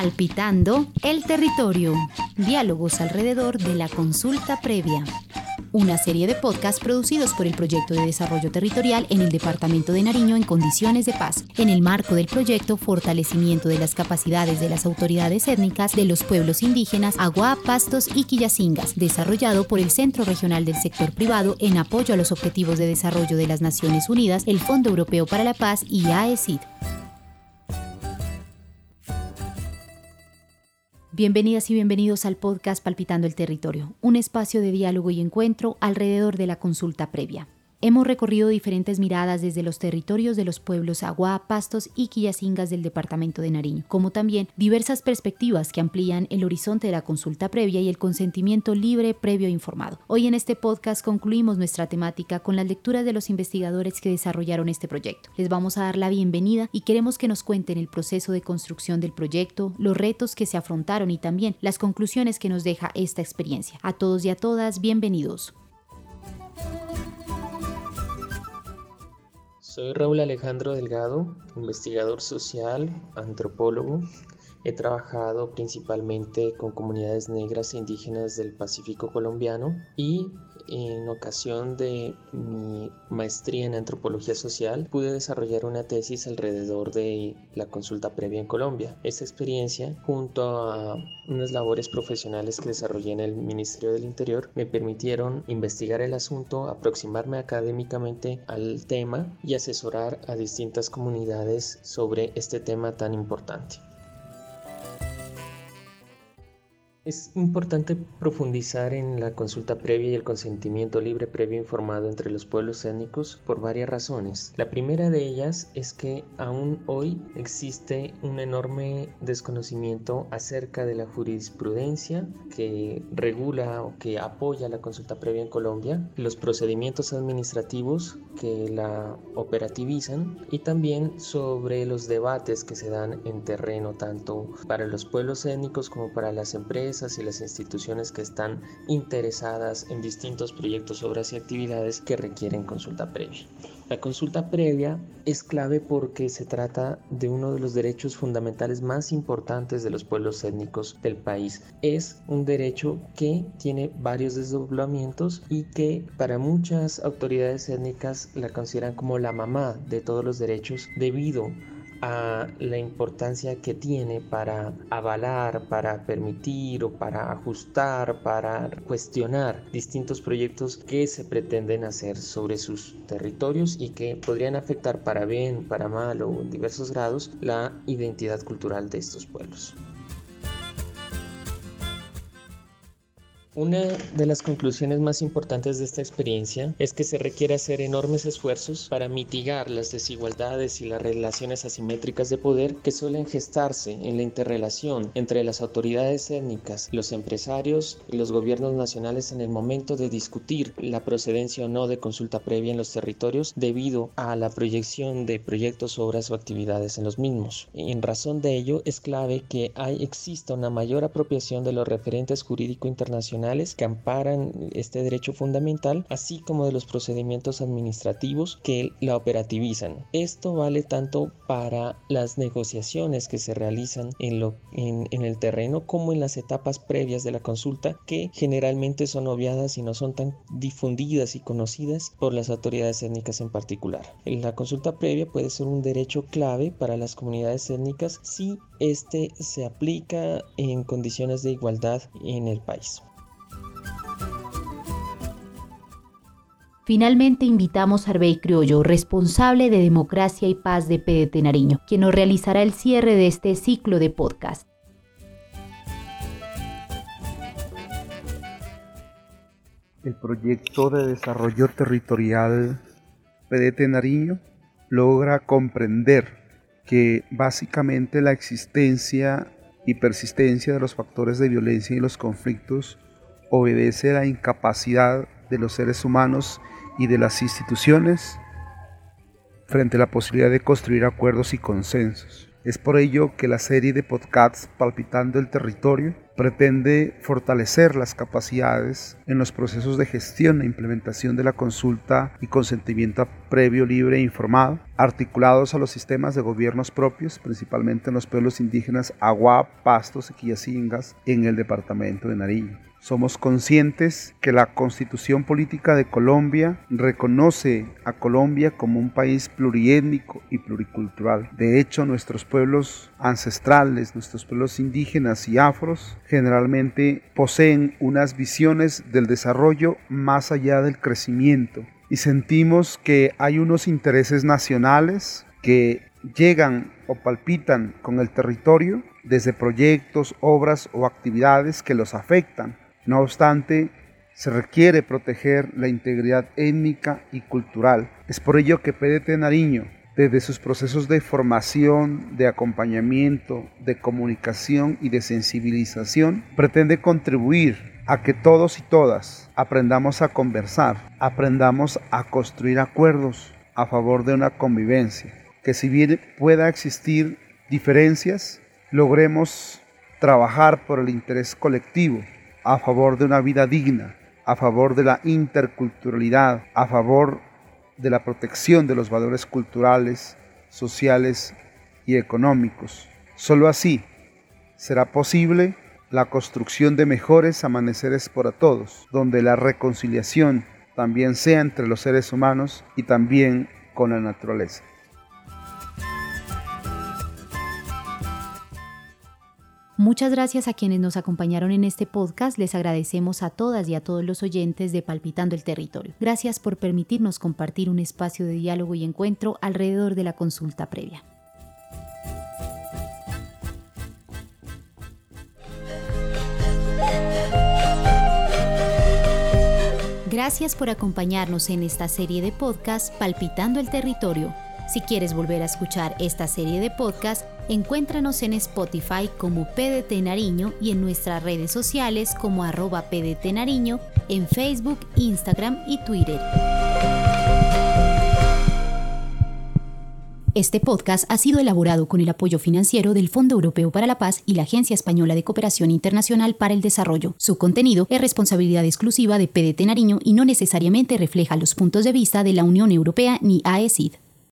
Palpitando el territorio. Diálogos alrededor de la consulta previa. Una serie de podcasts producidos por el Proyecto de Desarrollo Territorial en el Departamento de Nariño en condiciones de paz, en el marco del proyecto Fortalecimiento de las capacidades de las autoridades étnicas de los pueblos indígenas Agua, Pastos y Quillacingas, desarrollado por el Centro Regional del Sector Privado en apoyo a los Objetivos de Desarrollo de las Naciones Unidas, el Fondo Europeo para la Paz y AECID. Bienvenidas y bienvenidos al podcast Palpitando el Territorio, un espacio de diálogo y encuentro alrededor de la consulta previa. Hemos recorrido diferentes miradas desde los territorios de los pueblos Agua, Pastos y Quillacingas del departamento de Nariño, como también diversas perspectivas que amplían el horizonte de la consulta previa y el consentimiento libre, previo e informado. Hoy en este podcast concluimos nuestra temática con las lecturas de los investigadores que desarrollaron este proyecto. Les vamos a dar la bienvenida y queremos que nos cuenten el proceso de construcción del proyecto, los retos que se afrontaron y también las conclusiones que nos deja esta experiencia. A todos y a todas, bienvenidos. Soy Raúl Alejandro Delgado, investigador social, antropólogo. He trabajado principalmente con comunidades negras e indígenas del Pacífico colombiano y en ocasión de mi maestría en antropología social, pude desarrollar una tesis alrededor de la consulta previa en Colombia. Esta experiencia, junto a unas labores profesionales que desarrollé en el Ministerio del Interior, me permitieron investigar el asunto, aproximarme académicamente al tema y asesorar a distintas comunidades sobre este tema tan importante. Es importante profundizar en la consulta previa y el consentimiento libre previo informado entre los pueblos étnicos por varias razones. La primera de ellas es que aún hoy existe un enorme desconocimiento acerca de la jurisprudencia que regula o que apoya la consulta previa en Colombia, los procedimientos administrativos que la operativizan y también sobre los debates que se dan en terreno tanto para los pueblos étnicos como para las empresas y las instituciones que están interesadas en distintos proyectos, obras y actividades que requieren consulta previa. La consulta previa es clave porque se trata de uno de los derechos fundamentales más importantes de los pueblos étnicos del país. Es un derecho que tiene varios desdoblamientos y que para muchas autoridades étnicas la consideran como la mamá de todos los derechos debido a la importancia que tiene para avalar, para permitir o para ajustar, para cuestionar distintos proyectos que se pretenden hacer sobre sus territorios y que podrían afectar para bien, para mal o en diversos grados la identidad cultural de estos pueblos. Una de las conclusiones más importantes de esta experiencia es que se requiere hacer enormes esfuerzos para mitigar las desigualdades y las relaciones asimétricas de poder que suelen gestarse en la interrelación entre las autoridades étnicas, los empresarios y los gobiernos nacionales en el momento de discutir la procedencia o no de consulta previa en los territorios debido a la proyección de proyectos, obras o actividades en los mismos. En razón de ello, es clave que hay, exista una mayor apropiación de los referentes jurídico internacionales que amparan este derecho fundamental, así como de los procedimientos administrativos que la operativizan. Esto vale tanto para las negociaciones que se realizan en, en el terreno como en las etapas previas de la consulta, que generalmente son obviadas y no son tan difundidas y conocidas por las autoridades étnicas en particular. La consulta previa puede ser un derecho clave para las comunidades étnicas si este se aplica en condiciones de igualdad en el país. Finalmente invitamos a Arbey Criollo, responsable de Democracia y Paz de PDT Nariño, quien nos realizará el cierre de este ciclo de podcast. El proyecto de desarrollo territorial PDT Nariño logra comprender que básicamente la existencia y persistencia de los factores de violencia y los conflictos obedece a la incapacidad de los seres humanos y de las instituciones frente a la posibilidad de construir acuerdos y consensos. Es por ello que la serie de podcasts Palpitando el Territorio pretende fortalecer las capacidades en los procesos de gestión e implementación de la consulta y consentimiento previo, libre e informado, articulados a los sistemas de gobiernos propios, principalmente en los pueblos indígenas Agua, Pastos y Quillacingas en el departamento de Nariño. Somos conscientes que la constitución política de Colombia reconoce a Colombia como un país pluriétnico y pluricultural. De hecho, nuestros pueblos ancestrales, nuestros pueblos indígenas y afros, generalmente poseen unas visiones del desarrollo más allá del crecimiento. Y sentimos que hay unos intereses nacionales que llegan o palpitan con el territorio desde proyectos, obras o actividades que los afectan no obstante, se requiere proteger la integridad étnica y cultural. Es por ello que PDT Nariño, desde sus procesos de formación, de acompañamiento, de comunicación y de sensibilización, pretende contribuir a que todos y todas aprendamos a conversar, aprendamos a construir acuerdos a favor de una convivencia, que si bien pueda existir diferencias, logremos trabajar por el interés colectivo a favor de una vida digna, a favor de la interculturalidad, a favor de la protección de los valores culturales, sociales y económicos. Solo así será posible la construcción de mejores amaneceres para todos, donde la reconciliación también sea entre los seres humanos y también con la naturaleza. Muchas gracias a quienes nos acompañaron en este podcast. Les agradecemos a todas y a todos los oyentes de Palpitando el Territorio. Gracias por permitirnos compartir un espacio de diálogo y encuentro alrededor de la consulta previa. Gracias por acompañarnos en esta serie de podcast Palpitando el Territorio. Si quieres volver a escuchar esta serie de podcast, Encuéntranos en Spotify como PDT Nariño y en nuestras redes sociales como arroba PDT Nariño en Facebook, Instagram y Twitter. Este podcast ha sido elaborado con el apoyo financiero del Fondo Europeo para la Paz y la Agencia Española de Cooperación Internacional para el Desarrollo. Su contenido es responsabilidad exclusiva de PDT Nariño y no necesariamente refleja los puntos de vista de la Unión Europea ni AECID.